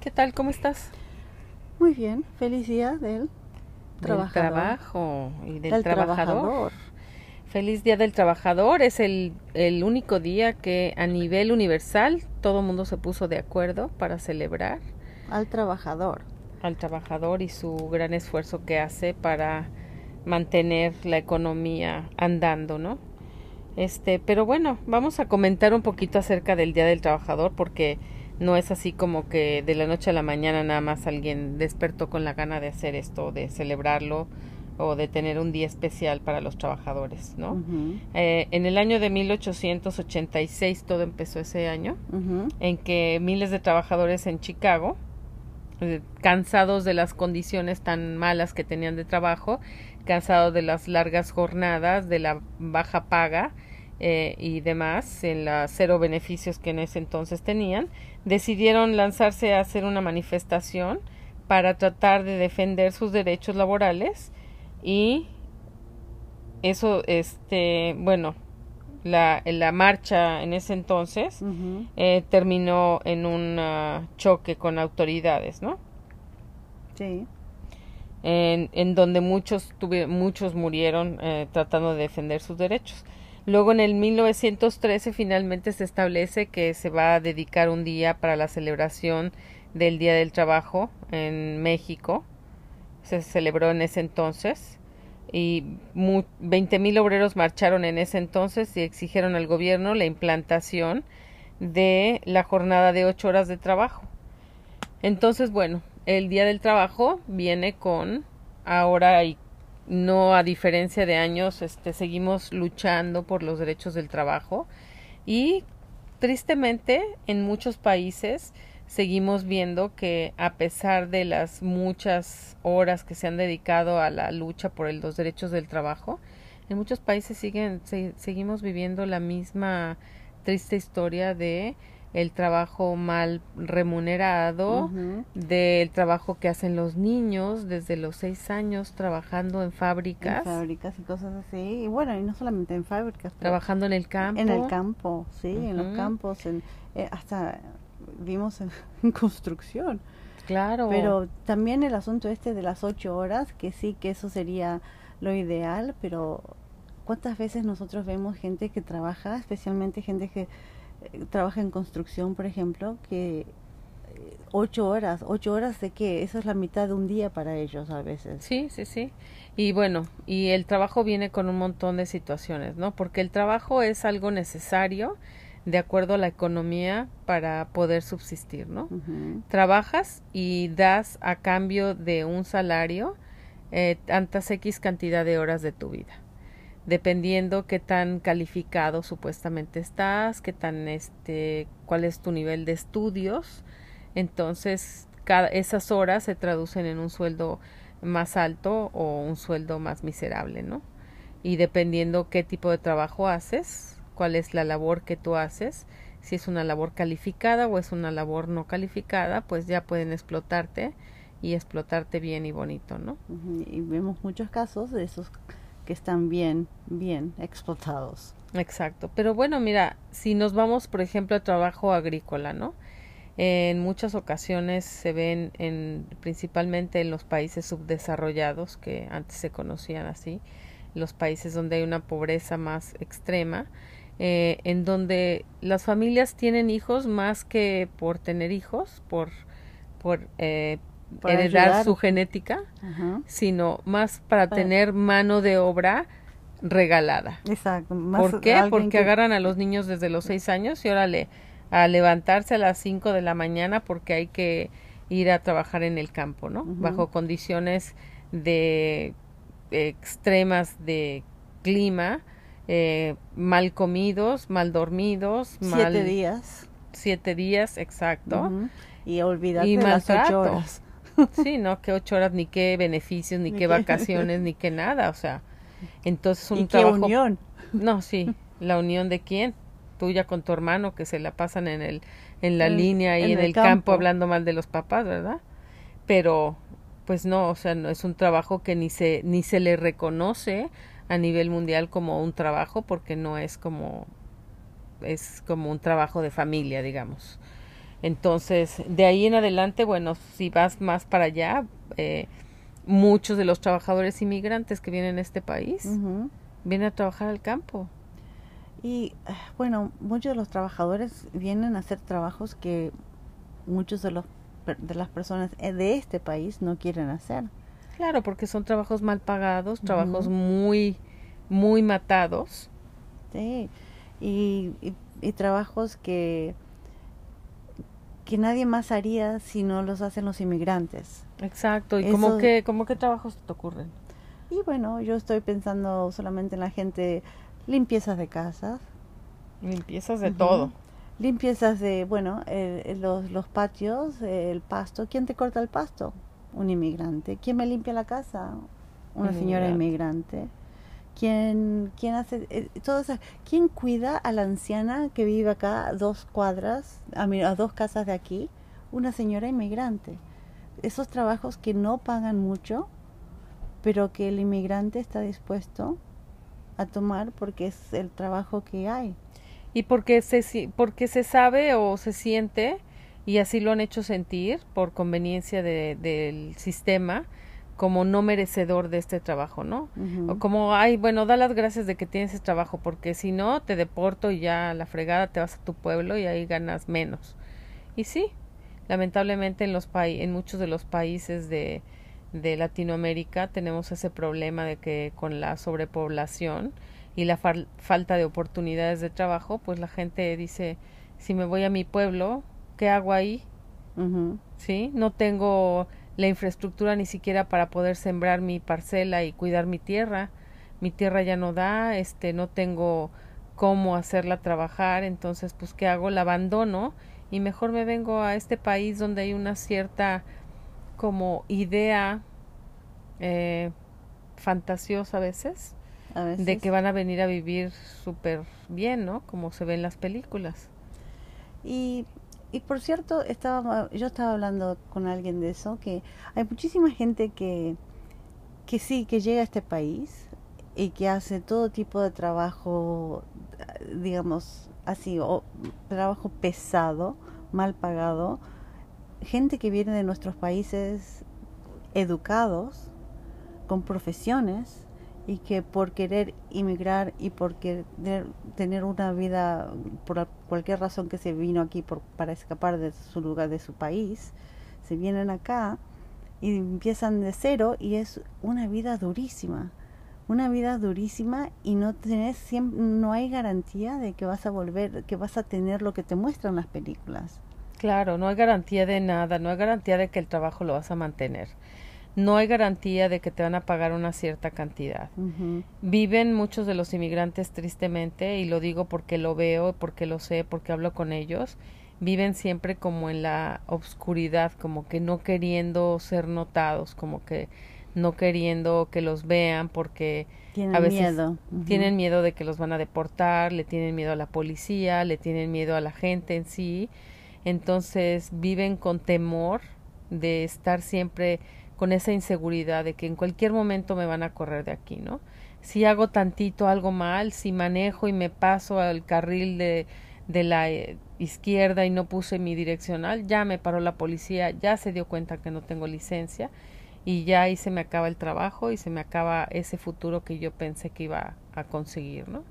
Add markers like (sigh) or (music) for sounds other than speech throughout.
¿Qué tal? ¿Cómo estás? Muy bien, feliz día del Del trabajo y del, trabajador. Feliz Día del Trabajador. Es el, el único día que a nivel universal todo el mundo se puso de acuerdo para celebrar Al trabajador. al trabajador y su gran esfuerzo que hace para mantener la economía andando, ¿no? Este, pero bueno, vamos a comentar un poquito acerca del Día del Trabajador porque no es así como que de la noche a la mañana nada más alguien despertó con la gana de hacer esto, de celebrarlo o de tener un día especial para los trabajadores, ¿no? Eh, en el año de 1886 todo empezó ese año en que miles de trabajadores en Chicago, eh, cansados de las condiciones tan malas que tenían de trabajo, cansados de las largas jornadas, de la baja paga eh, y demás, en los cero beneficios que en ese entonces tenían, decidieron lanzarse a hacer una manifestación para tratar de defender sus derechos laborales y eso, este, bueno, la, la marcha en ese entonces eh, terminó en un ah, choque con autoridades, ¿no? Sí. En, en donde muchos tuvi- muchos murieron eh, tratando de defender sus derechos. Luego en el 1913 finalmente se establece que se va a dedicar un día para la celebración del Día del Trabajo en México. Se celebró en ese entonces y mu- 20.000 obreros marcharon en ese entonces y exigieron al gobierno la implantación de la jornada de ocho horas de trabajo. Entonces, bueno, el Día del Trabajo viene con ahora y no a diferencia de años, este seguimos luchando por los derechos del trabajo y tristemente en muchos países seguimos viendo que a pesar de las muchas horas que se han dedicado a la lucha por los derechos del trabajo, en muchos países siguen se- seguimos viviendo la misma triste historia de el trabajo mal remunerado, del trabajo que hacen los niños desde los seis años trabajando en En fábricas, fábricas y cosas así. Y bueno, y no solamente en fábricas, trabajando en el campo. en el campo, sí, en los campos, en, eh, hasta vimos en, (laughs) en construcción. Claro. Pero también el asunto este de las ocho horas, que sí que eso sería lo ideal, pero ¿cuántas veces nosotros vemos gente que trabaja, especialmente gente que eh, trabaja en construcción, por ejemplo, que eh, ocho horas, ocho horas de qué? Eso es la mitad de un día para ellos a veces. Sí, sí, sí. Y bueno, y el trabajo viene con un montón de situaciones, ¿no? Porque el trabajo es algo necesario de acuerdo a la economía para poder subsistir, ¿no? Trabajas y das a cambio de un salario eh, tantas X cantidad de horas de tu vida. Dependiendo qué tan calificado supuestamente estás, qué tan este, cuál es tu nivel de estudios. Entonces, cada, esas horas se traducen en un sueldo más alto o un sueldo más miserable, ¿no? Y dependiendo qué tipo de trabajo haces, cuál es la labor que tú haces, si es una labor calificada o es una labor no calificada, pues ya pueden explotarte y explotarte bien y bonito, ¿no? Y vemos muchos casos de esos que están bien, bien explotados. Exacto. Pero bueno, mira, si nos vamos, por ejemplo, a trabajo agrícola, ¿no? En muchas ocasiones se ven en, principalmente en los países subdesarrollados, que antes se conocían así, los países donde hay una pobreza más extrema, eh, en donde las familias tienen hijos más que por tener hijos, por, por eh, heredar ayudar. su genética, Ajá. sino más para Para- tener mano de obra regalada. Exacto. más ¿Por qué? Porque que- agarran a los niños desde los seis años y órale, a levantarse a las cinco de la mañana porque hay que ir a trabajar en el campo, ¿no? Bajo condiciones de extremas de clima, eh, mal comidos, mal dormidos, siete mal días. siete días, exacto. Y olvídate Y de las ocho horas. (laughs) Sí, no, que ocho horas, ni qué beneficios, ni Ni qué qué- vacaciones, ni qué nada, o sea, entonces un y qué trabajo unión. No, sí, la unión de quién, tuya con tu hermano que se la pasan en el en la En- línea ahí en, en el el campo. campo. hablando mal de los papás, ¿verdad? Pero pues no, o sea, no es un trabajo que ni se ni se le reconoce a nivel mundial como un trabajo porque no es como es como un trabajo de familia, digamos. Entonces, de ahí en adelante, bueno, si vas más para allá, eh, muchos de los trabajadores inmigrantes que vienen a este país vienen a trabajar al campo. Y bueno, muchos de los trabajadores vienen a hacer trabajos que muchos de los de las personas eh, de este país no quieren hacer. Claro, porque son trabajos mal pagados, trabajos muy muy matados. Sí. Y, y, trabajos que que nadie más haría si no los hacen los inmigrantes. Exacto. ¿Y cómo qué, cómo qué trabajos te ocurren? Y bueno, yo estoy pensando solamente en la gente limpiezas de casas. Limpiezas de todo. Limpiezas de, bueno, los, los patios, el pasto. ¿Quién te corta el pasto? Un inmigrante. ¿Quién me limpia la casa? Una señora inmigrante. ¿Quién, quién hace eh, todo? ¿Quién cuida a la anciana que vive acá dos cuadras, a, a dos casas de aquí? Una señora inmigrante. Esos trabajos que no pagan mucho, pero que el inmigrante está dispuesto a tomar porque es el trabajo que hay. Y porque se, porque se sabe o se siente, y así lo han hecho sentir por conveniencia de, del sistema, como no merecedor de este trabajo, ¿no? O como, ay, bueno, da las gracias de que tienes ese trabajo, porque si no, te deporto y ya la fregada te vas a tu pueblo y ahí ganas menos. Y sí, lamentablemente en, los en muchos de los países de, de Latinoamérica tenemos ese problema de que con la sobrepoblación y la falta de oportunidades de trabajo, pues la gente dice, si me voy a mi pueblo, ¿qué hago ahí? ¿Sí? No tengo la infraestructura ni siquiera para poder sembrar mi parcela y cuidar mi tierra. Mi tierra ya no da, este, no tengo cómo hacerla trabajar, entonces, pues, ¿qué hago? La abandono y mejor me vengo a este país donde hay una cierta como idea eh, fantasiosa a veces, de que van a venir a vivir súper bien, ¿no? Como se ve en las películas. Y, y por cierto, estaba, yo estaba hablando con alguien de eso, que hay muchísima gente que, que sí, que llega a este país y que hace todo tipo de trabajo, digamos, así, o trabajo pesado, mal pagado, gente que viene de nuestros países educados, con profesiones, y que por querer inmigrar y por querer tener una vida, por cualquier razón que se vino aquí por, para escapar de su lugar, de su país, se vienen acá y empiezan de cero y es una vida durísima una vida durísima y no tenés siempre, no hay garantía de que vas a volver, que vas a tener lo que te muestran las películas. Claro, no hay garantía de nada, no hay garantía de que el trabajo lo vas a mantener. No hay garantía de que te van a pagar una cierta cantidad. Viven muchos de los inmigrantes tristemente, y lo digo porque lo veo, porque lo sé, porque hablo con ellos, viven siempre como en la obscuridad, como que no queriendo ser notados, como que no queriendo que los vean porque tienen a veces miedo. tienen miedo de que los van a deportar, le tienen miedo a la policía, le tienen miedo a la gente en sí entonces viven con temor de estar siempre con esa inseguridad de que en cualquier momento me van a correr de aquí, ¿no? Si hago tantito algo mal, si manejo y me paso al carril de, de la eh, izquierda y no puse mi direccional, ya me paró la policía, ya se dio cuenta que no tengo licencia y ya ahí se me acaba el trabajo y se me acaba ese futuro que yo pensé que iba a conseguir, ¿no?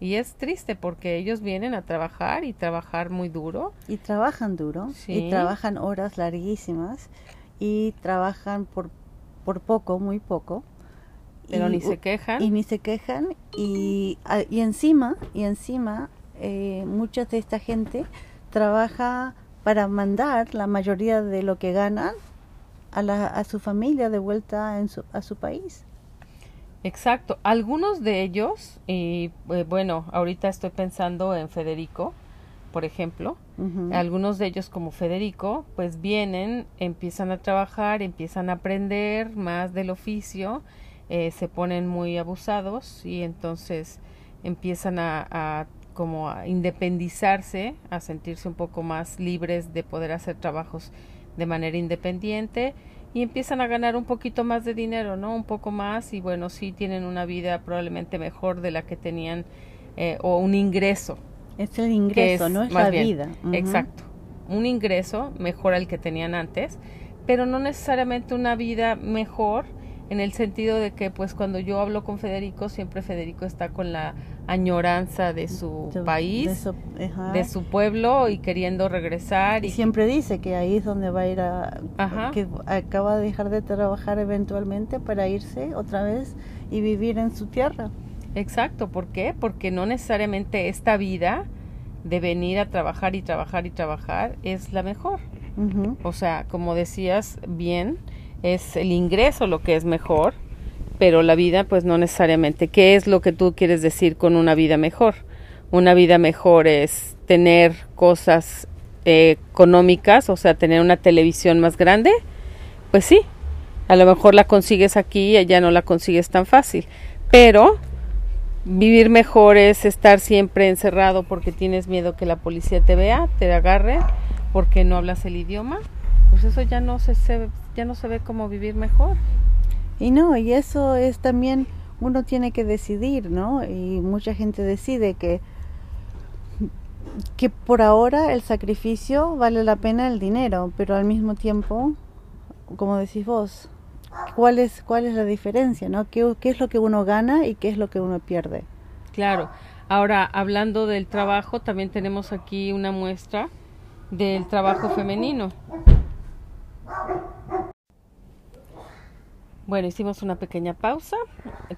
Y es triste porque ellos vienen a trabajar y trabajar muy duro. Y trabajan duro. Y trabajan horas larguísimas. Y trabajan por, por poco, muy poco. Pero ni se quejan. Y ni se quejan. Y, y encima, y encima, eh, mucha de esta gente trabaja para mandar la mayoría de lo que ganan a, la, a su familia de vuelta en su, a su país. Exacto. Algunos de ellos, y eh, bueno, ahorita estoy pensando en Federico, por ejemplo. Algunos de ellos, como Federico, pues vienen, empiezan a trabajar, empiezan a aprender más del oficio, eh, se ponen muy abusados y entonces empiezan a, a como a independizarse, a sentirse un poco más libres de poder hacer trabajos de manera independiente y empiezan a ganar un poquito más de dinero, ¿no? Un poco más y bueno, sí tienen una vida probablemente mejor de la que tenían eh, o un ingreso. Es el ingreso, no es la vida. Exacto. un ingreso mejor al que tenían antes, pero no necesariamente una vida mejor en el sentido de que pues cuando yo hablo con Federico, siempre Federico está con la añoranza de su país, de su, pueblo y queriendo regresar. Y, siempre dice que ahí es donde va a ir a... que acaba de dejar de trabajar eventualmente para irse otra vez y vivir en su tierra. Exacto, ¿por qué? Porque no necesariamente esta vida de venir a trabajar y trabajar y trabajar es la mejor. O sea, como decías bien, es el ingreso lo que es mejor, pero la vida pues no necesariamente. ¿Qué es lo que tú quieres decir con una vida mejor? Una vida mejor es tener cosas eh, económicas, o sea, tener una televisión más grande. Pues sí, a lo mejor la consigues aquí y allá no la consigues tan fácil, pero vivir mejor es estar siempre encerrado porque tienes miedo que la policía te vea, te agarre, porque no hablas el idioma. Pues eso ya no se, ya no se ve como vivir mejor. Y no, y eso es también, uno tiene que decidir, ¿no? Y mucha gente decide que, que por ahora el sacrificio vale la pena el dinero, pero al mismo tiempo, como decís vos, ¿cuál es, cuál es la diferencia, ¿no? ¿Qué, qué es lo que uno gana y qué es lo que uno pierde? Claro. Ahora, hablando del trabajo, también tenemos aquí una muestra del trabajo femenino. Bueno, hicimos una pequeña pausa,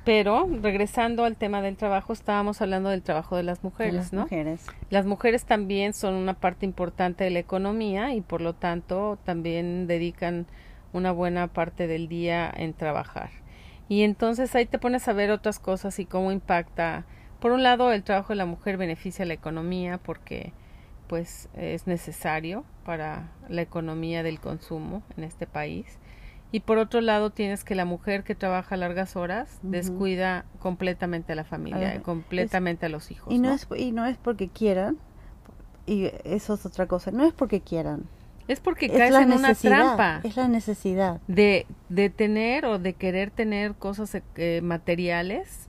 pero regresando al tema del trabajo, estábamos hablando del trabajo de las mujeres, las ¿no? Mujeres. Las mujeres también son una parte importante de la economía y por lo tanto también dedican una buena parte del día en trabajar. Y entonces ahí te pones a ver otras cosas y cómo impacta. Por un lado, el trabajo de la mujer beneficia a la economía porque pues es necesario para la economía del consumo en este país y por otro lado tienes que la mujer que trabaja largas horas descuida completamente a la familia, completamente a los hijos. Y no, es y no es porque quieran, y eso es otra cosa, no es porque quieran. Es porque caes en una trampa. Es la necesidad. De, de tener o de querer tener cosas eh, materiales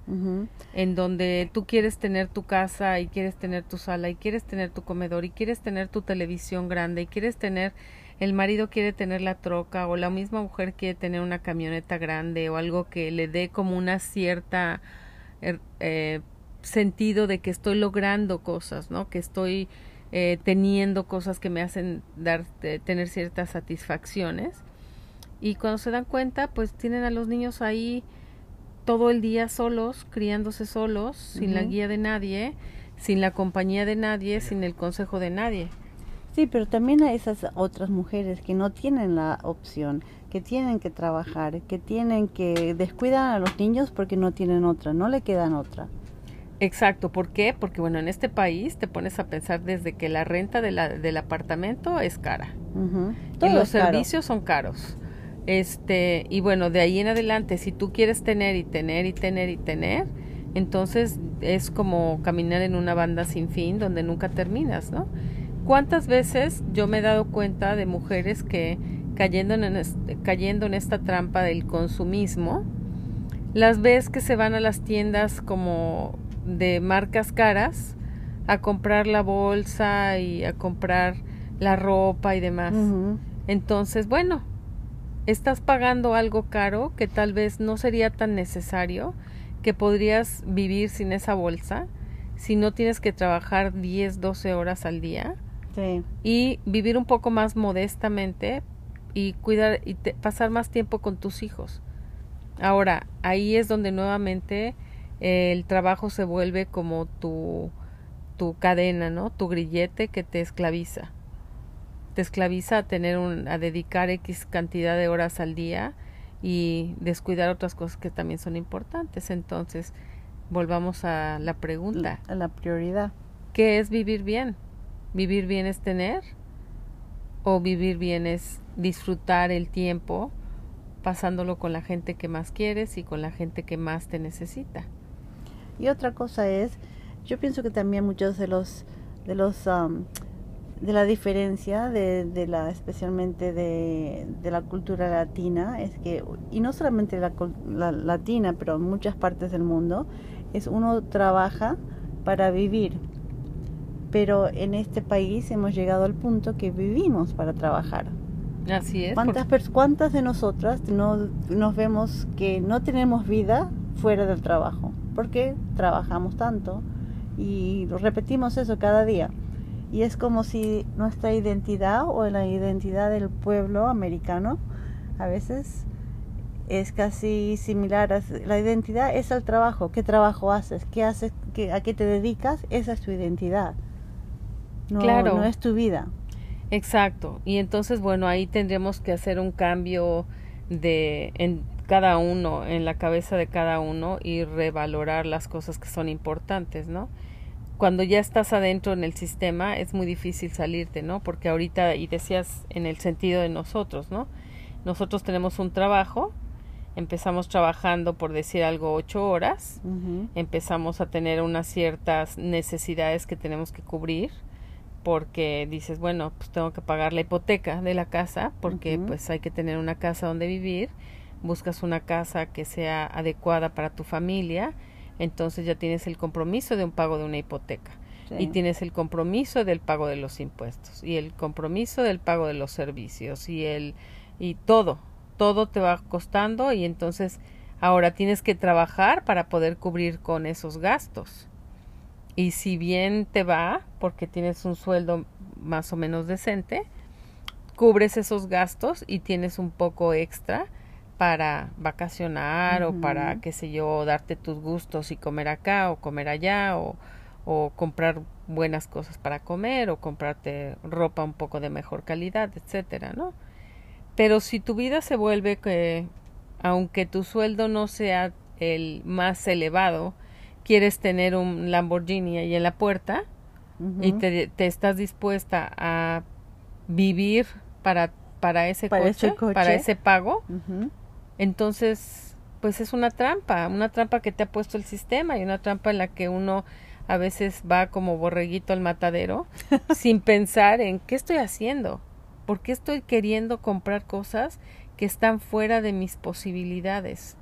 en donde tú quieres tener tu casa y quieres tener tu sala y quieres tener tu comedor y quieres tener tu televisión grande y quieres tener el marido quiere tener la troca o la misma mujer quiere tener una camioneta grande o algo que le dé como una cierta er, eh, sentido de que estoy logrando cosas, ¿no? Que estoy eh, teniendo cosas que me hacen dar, tener ciertas satisfacciones. Y cuando se dan cuenta, pues tienen a los niños ahí todo el día solos, criándose solos, sin la guía de nadie, sin la compañía de nadie, sin el consejo de nadie. Sí, pero también a esas otras mujeres que no tienen la opción, que tienen que trabajar, que tienen que descuidar a los niños porque no tienen otra, no le quedan otra. Exacto, ¿por qué? Porque bueno, en este país te pones a pensar desde que la renta de la, del apartamento es cara y los servicios son caros. Este, y bueno, de ahí en adelante, si tú quieres tener y tener y tener y tener, entonces es como caminar en una banda sin fin donde nunca terminas, ¿no? ¿Cuántas veces yo me he dado cuenta de mujeres que cayendo en, cayendo en esta trampa del consumismo, las ves que se van a las tiendas como de marcas caras a comprar la bolsa y a comprar la ropa y demás. Entonces, bueno, estás pagando algo caro que tal vez no sería tan necesario, que podrías vivir sin esa bolsa si no tienes que trabajar 10, 12 horas al día y vivir un poco más modestamente y cuidar y pasar más tiempo con tus hijos. Ahora, ahí es donde nuevamente el trabajo se vuelve como tu, tu cadena, ¿no? Tu grillete que te esclaviza. Te esclaviza a tener un, a dedicar X cantidad de horas al día y descuidar otras cosas que también son importantes. Entonces, volvamos a la pregunta. A la prioridad. ¿Qué es vivir bien? Vivir bien es tener o vivir bien es disfrutar el tiempo pasándolo con la gente que más quieres y con la gente que más te necesita. Y otra cosa es, yo pienso que también muchos de los de los um, de la diferencia de, de la especialmente de, de, la cultura latina es que y no solamente la, la latina pero en muchas partes del mundo es uno trabaja para vivir pero en este país hemos llegado al punto que vivimos para trabajar. Así es. ¿Cuántas, ¿Cuántas de nosotras no nos vemos que no tenemos vida fuera del trabajo? Porque trabajamos tanto y repetimos eso cada día. Y es como si nuestra identidad o la identidad del pueblo americano a veces es casi similar. A, la identidad es el trabajo. ¿Qué trabajo haces? ¿Qué haces? Qué, ¿A qué te dedicas? Esa es tu identidad. No, Claro. no es tu vida. Exacto. Y entonces, bueno, ahí tendríamos que hacer un cambio de en cada uno, en la cabeza de cada uno y revalorar las cosas que son importantes, ¿no? Cuando ya estás adentro en el sistema es muy difícil salirte, ¿no? Porque ahorita, y decías en el sentido de nosotros, ¿no? Nosotros tenemos un trabajo, empezamos trabajando, por decir algo, ocho horas, empezamos a tener unas ciertas necesidades que tenemos que cubrir porque dices, bueno, pues tengo que pagar la hipoteca de la casa porque pues hay que tener una casa donde vivir, buscas una casa que sea adecuada para tu familia, entonces ya tienes el compromiso de un pago de una hipoteca Sí. y tienes el compromiso del pago de los impuestos y el compromiso del pago de los servicios y el y todo, todo te va costando y entonces ahora tienes que trabajar para poder cubrir con esos gastos. Y si bien te va, porque tienes un sueldo más o menos decente, cubres esos gastos y tienes un poco extra para vacacionar o para, qué sé yo, darte tus gustos y comer acá o comer allá o, o comprar buenas cosas para comer o comprarte ropa un poco de mejor calidad, etcétera, ¿no? Pero si tu vida se vuelve que, aunque tu sueldo no sea el más elevado, quieres tener un Lamborghini ahí en la puerta y te, te estás dispuesta a vivir para, para ese Para coche, ese coche. para ese pago, Ujú. Entonces, pues es una trampa, una trampa que te ha puesto el sistema y una trampa en la que uno a veces va como borreguito al matadero (laughs) sin pensar en qué estoy haciendo, por qué estoy queriendo comprar cosas que están fuera de mis posibilidades.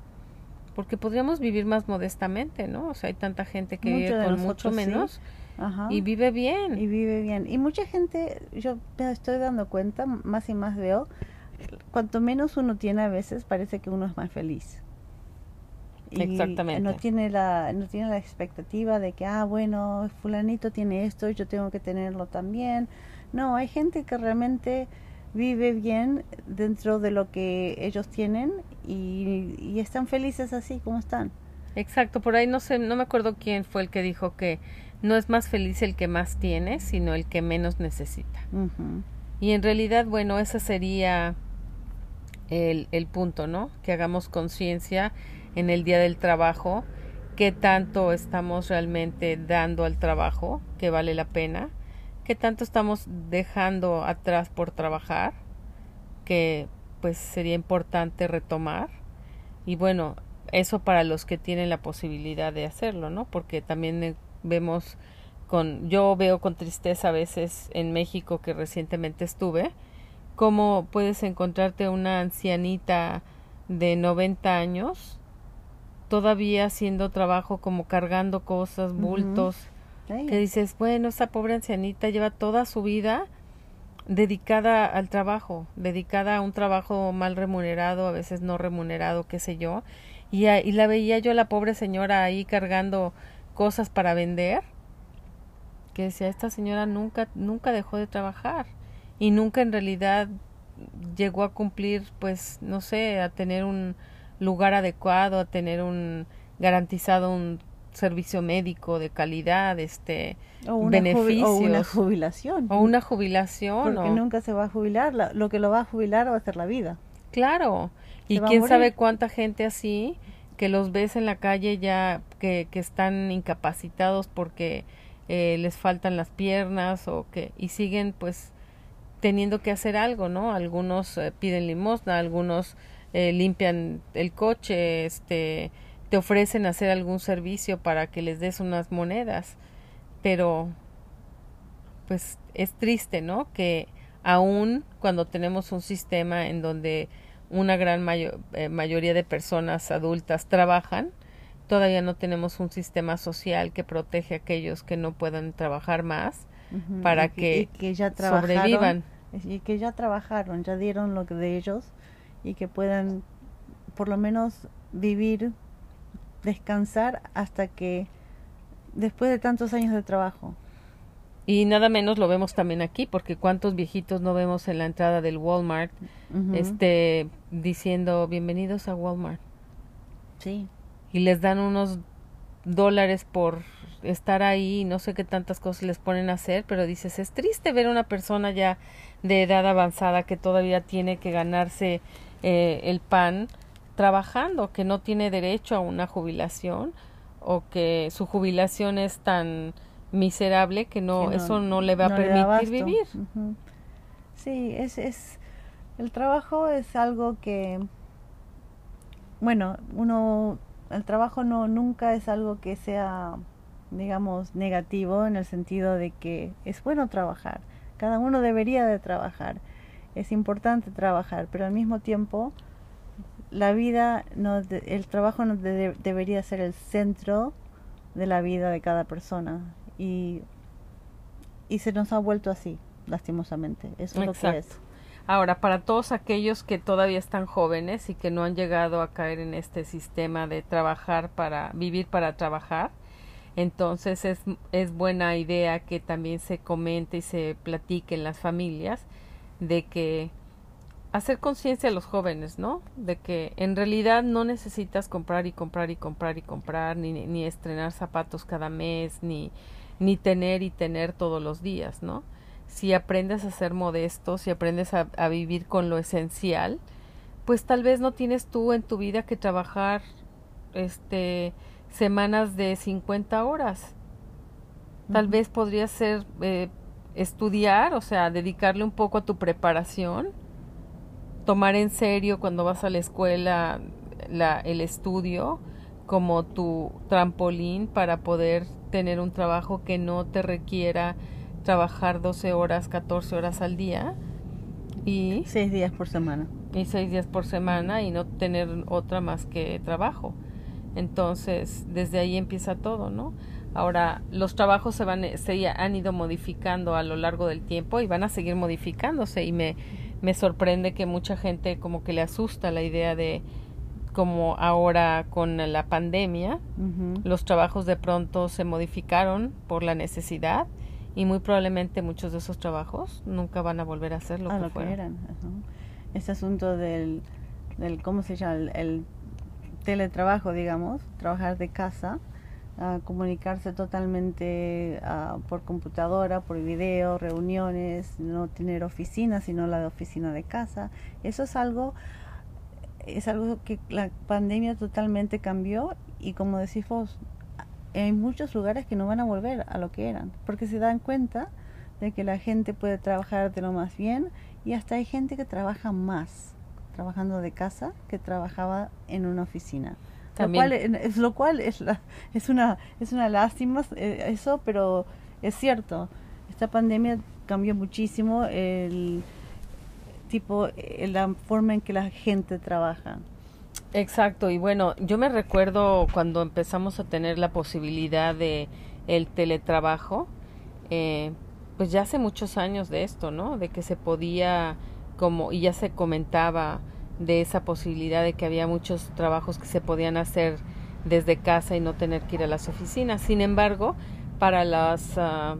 Porque podríamos vivir más modestamente, ¿no? O sea, hay tanta gente que vive con mucho sí. menos Ajá. y vive bien. y vive bien. Y mucha gente, yo me estoy dando cuenta, más y más veo, cuanto menos uno tiene a veces, parece que uno es más feliz. Y Exactamente. No tiene la, no tiene la expectativa de que, ah, bueno, fulanito tiene esto, yo tengo que tenerlo también. No, hay gente que realmente vive bien dentro de lo que ellos tienen y, y están felices así como están. Exacto, por ahí no sé, no me acuerdo quién fue el que dijo que no es más feliz el que más tiene, sino el que menos necesita. Y en realidad, bueno, ese sería el, el punto, ¿no? Que hagamos conciencia en el día del trabajo, qué tanto estamos realmente dando al trabajo, que vale la pena, qué tanto estamos dejando atrás por trabajar, que pues sería importante retomar. Y bueno, eso para los que tienen la posibilidad de hacerlo, ¿no? Porque también eh, vemos con yo veo con tristeza a veces en México que recientemente estuve cómo puedes encontrarte una ancianita de 90 años todavía haciendo trabajo como cargando cosas, bultos, que dices, bueno, esa pobre ancianita lleva toda su vida dedicada al trabajo, dedicada a un trabajo mal remunerado, a veces no remunerado, qué sé yo, y, a- y la veía yo la pobre señora ahí cargando cosas para vender, que decía, esta señora nunca, nunca dejó de trabajar y nunca en realidad llegó a cumplir, pues, no sé, a tener un lugar adecuado, a tener un garantizado un servicio médico de calidad, este, o, una jubi- o una beneficios. jubilación. o una jubilación, Porque o- nunca se va a jubilar. la- lo que lo va a jubilar va a ser la vida. Claro. Y Se quién sabe cuánta gente así que los ves en la calle ya que, que están incapacitados porque eh, les faltan las piernas o que y siguen pues teniendo que hacer algo, ¿no? Algunos eh, piden limosna, algunos eh, limpian el coche, este te ofrecen hacer algún servicio para que les des unas monedas, pero pues es triste, ¿no? Que aún cuando tenemos un sistema en donde una gran eh, mayoría de personas adultas trabajan, todavía no tenemos un sistema social que protege a aquellos que no puedan trabajar más para que, ya sobrevivan. Y que ya trabajaron, ya dieron lo que de ellos y que puedan por lo menos vivir, descansar hasta que después de tantos años de trabajo. Y nada menos lo vemos también aquí, porque cuántos viejitos no vemos en la entrada del Walmart, este, diciendo bienvenidos a Walmart. Sí. Y les dan unos dólares por estar ahí, no sé qué tantas cosas les ponen a hacer, pero dices, es triste ver a una persona ya de edad avanzada que todavía tiene que ganarse eh, el pan trabajando, que no tiene derecho a una jubilación o que su jubilación es tan miserable que no, eso no le va a permitir vivir. Sí, es, es el trabajo es algo que bueno, uno el trabajo no nunca es algo que sea digamos negativo en el sentido de que es bueno trabajar. Cada uno debería de trabajar. Es importante trabajar, pero al mismo tiempo la vida no el trabajo no debería ser el centro de la vida de cada persona y, y se nos ha vuelto así, lastimosamente. Eso es lo que es. Ahora, para todos aquellos que todavía están jóvenes y que no han llegado a caer en este sistema de trabajar para vivir para trabajar, entonces es, es buena idea que también se comente y se platique en las familias de que hacer conciencia a los jóvenes, ¿no? De que en realidad no necesitas comprar y comprar y comprar y comprar, ni, ni estrenar zapatos cada mes, ni ni tener y tener todos los días, ¿no? Si aprendes a ser modesto, si aprendes a, vivir con lo esencial, pues tal vez no tienes tú en tu vida que trabajar este semanas de 50 horas. Tal vez podrías ser eh, estudiar, o sea, dedicarle un poco a tu preparación, tomar en serio cuando vas a la escuela la, el estudio como tu trampolín para poder tener un trabajo que no te requiera trabajar 12 horas, 14 horas al día y seis días por semana. Y seis días por semana y no tener otra más que trabajo. Entonces, desde ahí empieza todo, ¿no? Ahora, los trabajos se van se han ido modificando a lo largo del tiempo y van a seguir modificándose y me me sorprende que mucha gente como que le asusta la idea de como ahora con la pandemia, los trabajos de pronto se modificaron por la necesidad y muy probablemente muchos de esos trabajos nunca van a volver a ser lo, que, lo eran. Ese asunto del, del, ¿cómo se llama? El, teletrabajo, digamos, trabajar de casa, comunicarse totalmente por computadora, por video, reuniones, no tener oficina, sino la de oficina de casa. Eso es algo es algo que la pandemia totalmente cambió y como decís vos, hay muchos lugares que no van a volver a lo que eran, porque se dan cuenta de que la gente puede trabajar de lo más bien y hasta hay gente que trabaja más trabajando de casa que trabajaba en una oficina. Lo cual, es, lo cual es, la, (laughs) es, una, es una lástima eh, eso, pero es cierto. Esta pandemia cambió muchísimo el, tipo eh, la forma en que la gente trabaja. Exacto, y bueno, yo me recuerdo cuando empezamos a tener la posibilidad de el teletrabajo, eh, pues ya hace muchos años de esto, ¿no? De que se podía, como, y ya se comentaba de esa posibilidad de que había muchos trabajos que se podían hacer desde casa y no tener que ir a las oficinas. Sin embargo, para las, ah,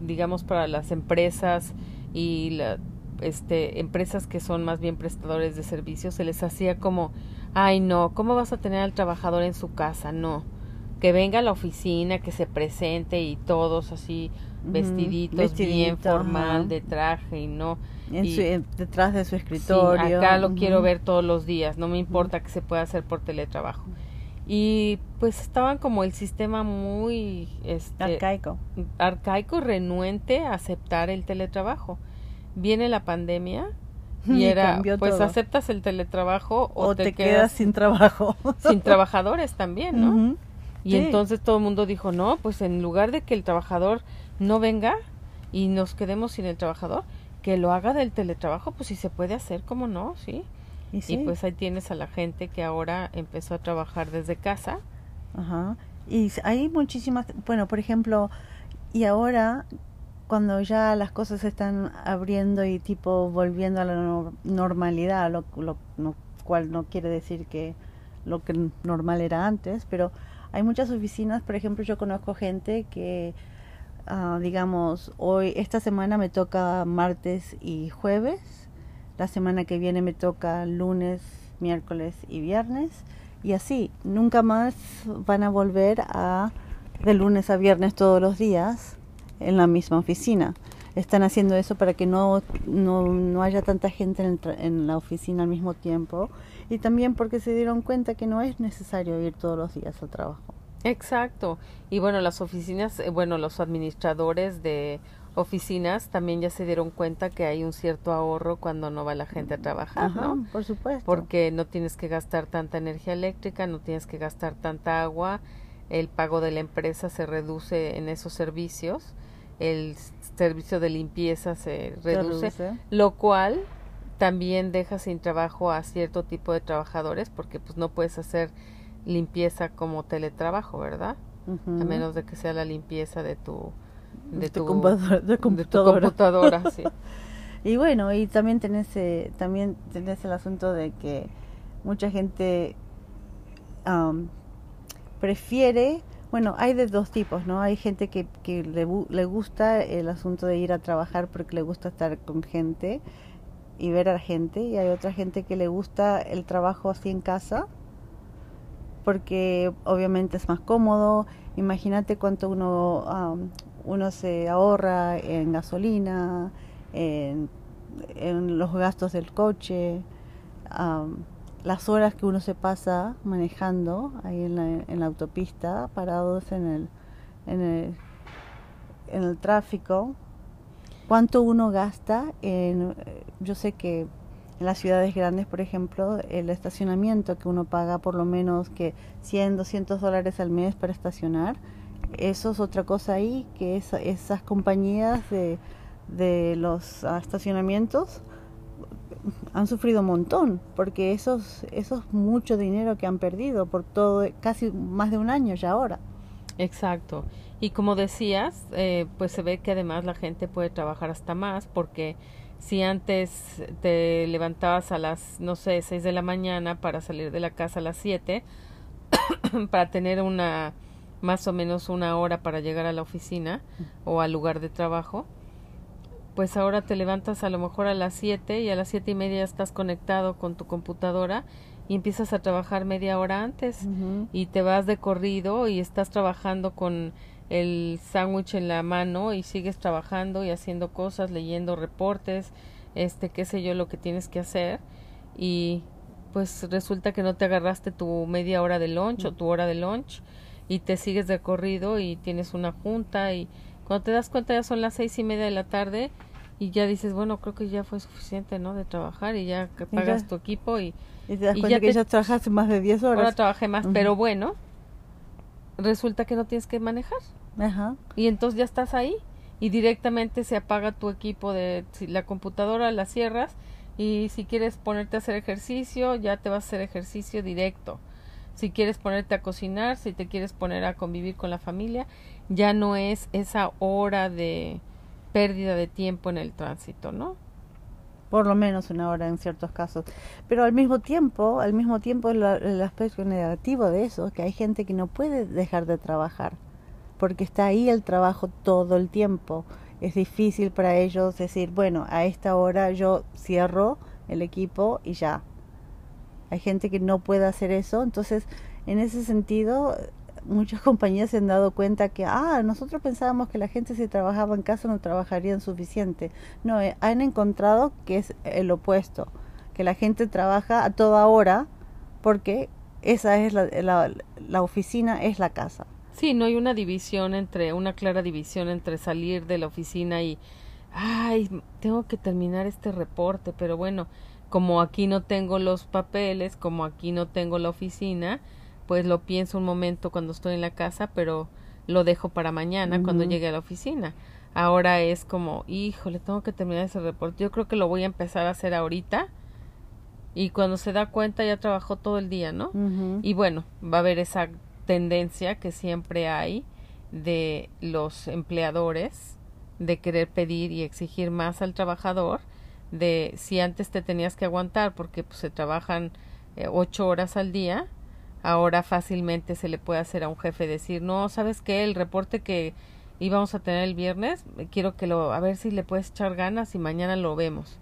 digamos, para las empresas y la, este, empresas que son más bien prestadores de servicios, se les hacía como, ay no, ¿cómo vas a tener al trabajador en su casa? No, que venga a la oficina, que se presente y todos así vestiditos, bien formal, de traje y no. Detrás de su escritorio. acá lo quiero ver todos los días, no me importa que se pueda hacer por teletrabajo. Y pues estaban como el sistema muy este, arcaico. Arcaico, renuente a aceptar el teletrabajo. Viene la pandemia (laughs) y, era pues aceptas el teletrabajo o, te, quedas, sin trabajo. (laughs) sin trabajadores también no y entonces todo el mundo dijo no pues en lugar de que el trabajador no venga y nos quedemos sin el trabajador que lo haga del teletrabajo pues si se puede hacer cómo no sí. Y, sí. y pues ahí tienes a la gente que ahora empezó a trabajar desde casa. Ajá. Y hay muchísimas bueno por ejemplo y ahora cuando ya las cosas se están abriendo y tipo volviendo a la normalidad, lo, lo, cual no quiere decir que lo que normal era antes, pero hay muchas oficinas, por ejemplo, yo conozco gente que, uh, digamos, hoy, esta semana me toca martes y jueves, la semana que viene me toca lunes, miércoles y viernes, y así, nunca más van a volver a de lunes a viernes todos los días en la misma oficina. Están haciendo eso para que no, no, no haya tanta gente en, en, la oficina al mismo tiempo y también porque se dieron cuenta que no es necesario ir todos los días al trabajo. Exacto. Y bueno, las oficinas, eh, bueno, los administradores de oficinas también ya se dieron cuenta que hay un cierto ahorro cuando no va la gente a trabajar, ¿no? Por supuesto. Porque no tienes que gastar tanta energía eléctrica, no tienes que gastar tanta agua, el pago de la empresa se reduce en esos servicios, el servicio de limpieza se reduce, lo cual también deja sin trabajo a cierto tipo de trabajadores porque pues no puedes hacer limpieza como teletrabajo, ¿verdad? A menos de que sea la limpieza de tu de, tu, computadora. (laughs) sí. y bueno, y también tenés eh, también tenés el asunto de que mucha gente prefiere bueno, hay de dos tipos, ¿no? Hay gente que, que le, le, gusta el asunto de ir a trabajar porque le gusta estar con gente y ver a la gente, y hay otra gente que le gusta el trabajo así en casa porque obviamente es más cómodo. Imagínate cuánto uno, uno se ahorra en gasolina, en, en los gastos del coche las horas que uno se pasa manejando ahí en la, en la autopista, parados en el, en el, en el tráfico, cuánto uno gasta en, yo sé que en las ciudades grandes, por ejemplo, el estacionamiento que uno paga por lo menos que 100, 200 dólares al mes para estacionar, eso es otra cosa ahí, que esas compañías de, de los estacionamientos han sufrido un montón, porque eso es mucho dinero que han perdido por todo, casi más de un año ya ahora. Exacto. Y como decías, eh, pues se ve que además la gente puede trabajar hasta más, porque si antes te levantabas a las, no sé, 6 de la mañana para salir de la casa a las 7, (coughs) para tener una, más o menos una hora para llegar a la oficina o al lugar de trabajo, pues ahora te levantas a lo mejor a las 7 y a las siete y media estás conectado con tu computadora y empiezas a trabajar media hora antes y te vas de corrido y estás trabajando con el sándwich en la mano y sigues trabajando y haciendo cosas, leyendo reportes, este, qué sé yo, lo que tienes que hacer y pues resulta que no te agarraste tu media hora de lunch o tu hora de lunch y te sigues de corrido y tienes una junta y cuando te das cuenta ya son las seis y media de la tarde y ya dices, bueno, creo que ya fue suficiente, ¿no? De trabajar y ya pagas tu equipo y... Y te das cuenta que ya trabajaste más de 10 horas. Ahora trabajé más, pero bueno, resulta que no tienes que manejar. Ajá. Y entonces ya estás ahí y directamente se apaga tu equipo de la computadora, la cierras y si quieres ponerte a hacer ejercicio, ya te vas a hacer ejercicio directo. Si quieres ponerte a cocinar, si te quieres poner a convivir con la familia, ya no es esa hora de pérdida de tiempo en el tránsito, ¿no? Por lo menos una hora en ciertos casos. Pero al mismo tiempo, al mismo tiempo el, el aspecto negativo de eso, que hay gente que no puede dejar de trabajar, porque está ahí el trabajo todo el tiempo. Es difícil para ellos decir, bueno, a esta hora yo cierro el equipo y ya. Hay gente que no puede hacer eso, entonces en ese sentido muchas (laughs) compañías se han dado cuenta que, ah, nosotros pensábamos que la gente si trabajaba en casa no trabajaría suficiente. No, eh, han encontrado que es el opuesto, que la gente trabaja a toda hora porque esa es la, la, la oficina, es la casa. Sí, no hay una división entre, una clara división entre salir de la oficina y, ay, tengo que terminar este reporte, pero bueno, como aquí no tengo los papeles, como aquí no tengo la oficina, pues lo pienso un momento cuando estoy en la casa, pero lo dejo para mañana cuando llegue a la oficina. Ahora es como, híjole, tengo que terminar ese reporte. Yo creo que lo voy a empezar a hacer ahorita. Y cuando se da cuenta ya trabajó todo el día, ¿no? Y bueno, va a haber esa tendencia que siempre hay de los empleadores de querer pedir y exigir más al trabajador de si antes te tenías que aguantar porque pues, se trabajan eh, ocho horas al día, ahora fácilmente se le puede hacer a un jefe decir, no, ¿sabes qué? El reporte que íbamos a tener el viernes, quiero que lo, a ver si le puedes echar ganas y mañana lo vemos.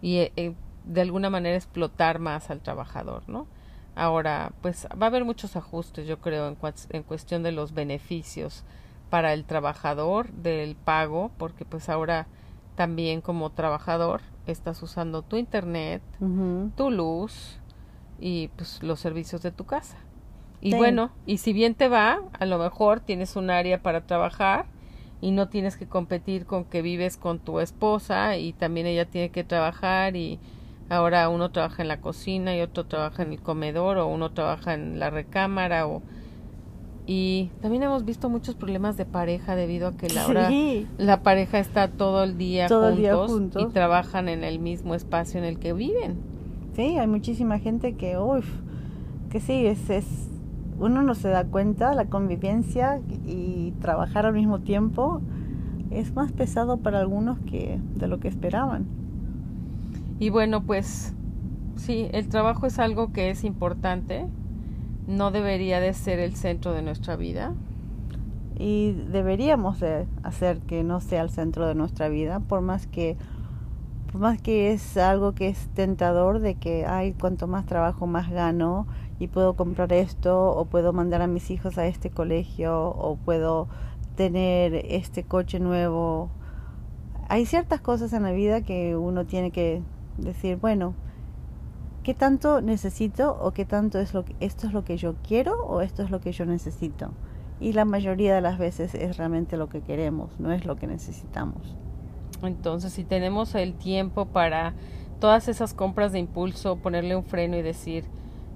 Y eh, eh, de alguna manera explotar más al trabajador, ¿no? Ahora, pues va a haber muchos ajustes, yo creo, en, en cuestión de los beneficios para el trabajador del pago, porque pues ahora también como trabajador estás usando tu internet, tu luz y pues los servicios de tu casa. Y bueno, y si bien te va, a lo mejor tienes un área para trabajar y no tienes que competir con que vives con tu esposa y también ella tiene que trabajar y ahora uno trabaja en la cocina y otro trabaja en el comedor o uno trabaja en la recámara o y también hemos visto muchos problemas de pareja debido a que la, la pareja está todo el día, juntos, y trabajan en el mismo espacio en el que viven. Sí, hay muchísima gente que, uff, que sí, es, es, uno no se da cuenta, la convivencia y trabajar al mismo tiempo es más pesado para algunos que de lo que esperaban. Y bueno, pues sí, el trabajo es algo que es importante, no debería de ser el centro de nuestra vida. Y deberíamos de hacer que no sea el centro de nuestra vida, por más que por más que es algo que es tentador de que ay cuanto más trabajo más gano y puedo comprar esto o puedo mandar a mis hijos a este colegio o puedo tener este coche nuevo. Hay ciertas cosas en la vida que uno tiene que decir, bueno, ¿Qué tanto necesito o qué tanto es lo que, esto es lo que yo quiero o esto es lo que yo necesito? Y la mayoría de las veces es realmente lo que queremos, no es lo que necesitamos. Entonces, si tenemos el tiempo para todas esas compras de impulso, ponerle un freno y decir,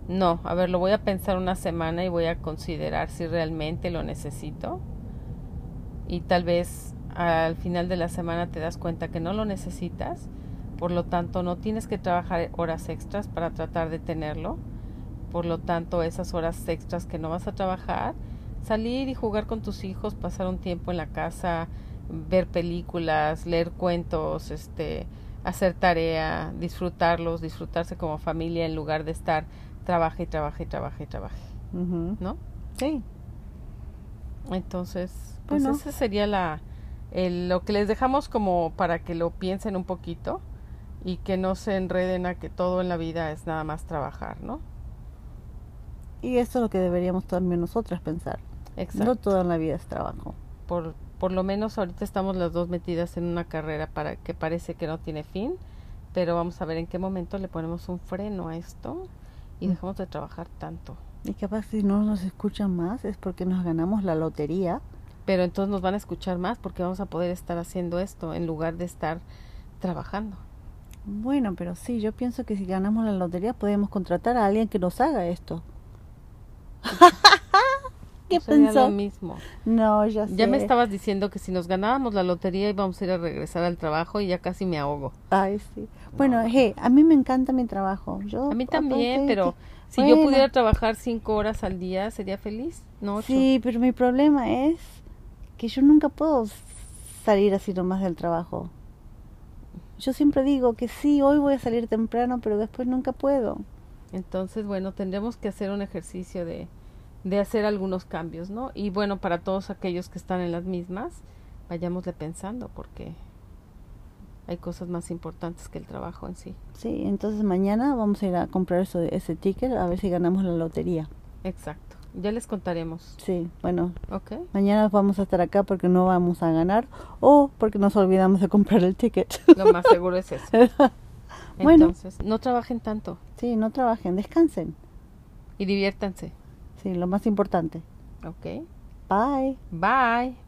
no, a ver, lo voy a pensar una semana y voy a considerar si realmente lo necesito. Y tal vez al final de la semana te das cuenta que no lo necesitas por lo tanto, no tienes que trabajar horas extras para tratar de tenerlo. Por lo tanto, esas horas extras que no vas a trabajar, salir y jugar con tus hijos, pasar un tiempo en la casa, ver películas, leer cuentos, este, hacer tarea, disfrutarlos, disfrutarse como familia en lugar de estar trabaja y trabaja y trabaja y trabaja. ¿No? Sí. Entonces, pues ese sería la el, lo que les dejamos como para que lo piensen un poquito y que no se enreden a que todo en la vida es nada más trabajar, ¿no? Y eso es lo que deberíamos también nosotras pensar. Exacto. No todo en la vida es trabajo. Por, por lo menos ahorita estamos las dos metidas en una carrera para que parece que no tiene fin, pero vamos a ver en qué momento le ponemos un freno a esto y mm. dejamos de trabajar tanto. Y capaz si no nos escuchan más es porque nos ganamos la lotería. Pero entonces nos van a escuchar más porque vamos a poder estar haciendo esto en lugar de estar trabajando. Bueno, pero sí, yo pienso que si ganamos la lotería podemos contratar a alguien que nos haga esto. (laughs) ¿Qué pensó? lo mismo. No, ya sé. Ya me estabas diciendo que si nos ganábamos la lotería íbamos a ir a regresar al trabajo y ya casi me ahogo. Ay, sí. Bueno, hey, a mí me encanta mi trabajo. Yo, a mí también, pero si yo pudiera trabajar cinco horas al día sería feliz, ¿no? Sí, pero mi problema es que yo nunca puedo salir así nomás del trabajo. Yo siempre digo que sí, hoy voy a salir temprano, pero después nunca puedo. Entonces, bueno, tendremos que hacer un ejercicio de, de hacer algunos cambios, ¿no? Y bueno, para todos aquellos que están en las mismas, vayámosle pensando porque hay cosas más importantes que el trabajo en sí. Sí, entonces mañana vamos a ir a comprar eso, ese ticket a ver si ganamos la lotería. Exacto. Ya les contaremos. Sí, bueno. Okay. Mañana vamos a estar acá porque no vamos a ganar o porque nos olvidamos de comprar el ticket. Lo más seguro es eso. (laughs) bueno. Entonces, no trabajen tanto. Sí, no trabajen, descansen. Y diviértanse. Sí, lo más importante. Ok. Bye. Bye.